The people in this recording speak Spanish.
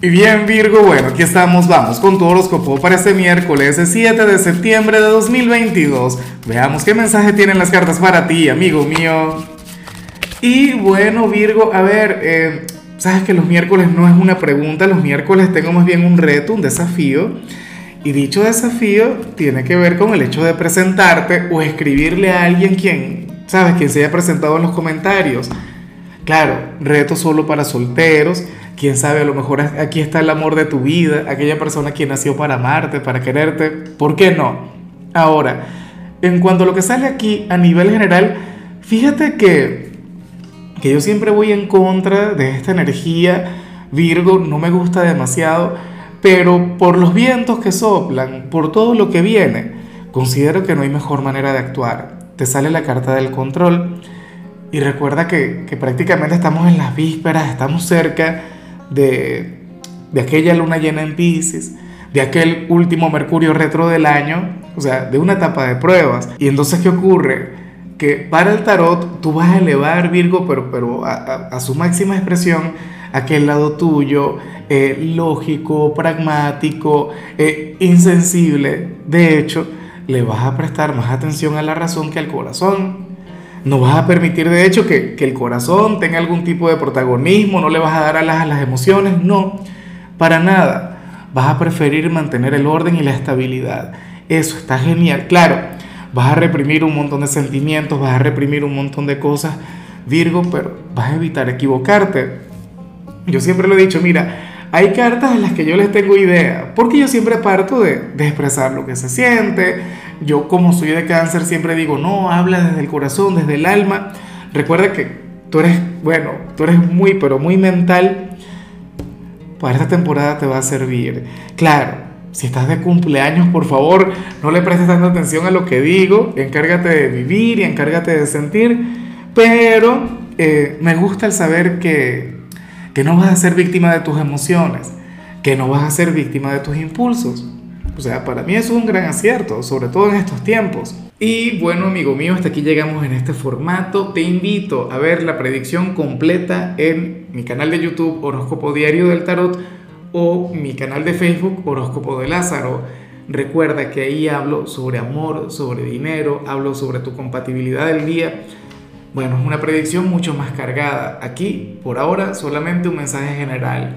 Y bien Virgo, bueno, aquí estamos, vamos con tu horóscopo para este miércoles 7 de septiembre de 2022. Veamos qué mensaje tienen las cartas para ti, amigo mío. Y bueno Virgo, a ver, eh, sabes que los miércoles no es una pregunta, los miércoles tengo más bien un reto, un desafío. Y dicho desafío tiene que ver con el hecho de presentarte o escribirle a alguien quien, sabes, quien se haya presentado en los comentarios. Claro, reto solo para solteros quién sabe, a lo mejor aquí está el amor de tu vida, aquella persona quien nació para amarte, para quererte, ¿por qué no? Ahora, en cuanto a lo que sale aquí a nivel general, fíjate que, que yo siempre voy en contra de esta energía, Virgo, no me gusta demasiado, pero por los vientos que soplan, por todo lo que viene, considero que no hay mejor manera de actuar. Te sale la carta del control y recuerda que, que prácticamente estamos en las vísperas, estamos cerca de, aquella luna llena en Pisces, de aquel último Mercurio retro del año, o sea, de una etapa de pruebas. Y entonces, ¿qué ocurre? Que para el tarot tú vas a elevar Virgo, pero, pero a, su máxima expresión, aquel lado tuyo, eh, lógico, pragmático, eh, insensible. De hecho, le vas a prestar más atención a la razón que al corazón. No vas a permitir, de hecho, que, el corazón tenga algún tipo de protagonismo, no le vas a dar alas a las emociones, no, para nada. Vas a preferir mantener el orden y la estabilidad. Eso está genial. Claro, vas a reprimir un montón de sentimientos, vas a reprimir un montón de cosas, Virgo, pero vas a evitar equivocarte. Yo siempre lo he dicho, mira, hay cartas en las que yo les tengo idea, porque yo siempre parto de, de expresar lo que se siente, yo como soy de cáncer siempre digo, no, habla desde el corazón, desde el alma. Recuerda que tú eres, bueno, tú eres muy, pero muy mental. Para esta temporada te va a servir. Claro, si estás de cumpleaños, por favor, no le prestes tanta atención a lo que digo. Encárgate de vivir y encárgate de sentir. Pero eh, me gusta el saber que, que no vas a ser víctima de tus emociones, que no vas a ser víctima de tus impulsos. O sea, para mí es un gran acierto, sobre todo en estos tiempos. Y bueno, amigo mío, hasta aquí llegamos en este formato. Te invito a ver la predicción completa en mi canal de YouTube Horóscopo Diario del Tarot o mi canal de Facebook Horóscopo de Lázaro. Recuerda que ahí hablo sobre amor, sobre dinero, hablo sobre tu compatibilidad del día. Bueno, es una predicción mucho más cargada. Aquí, por ahora, solamente un mensaje general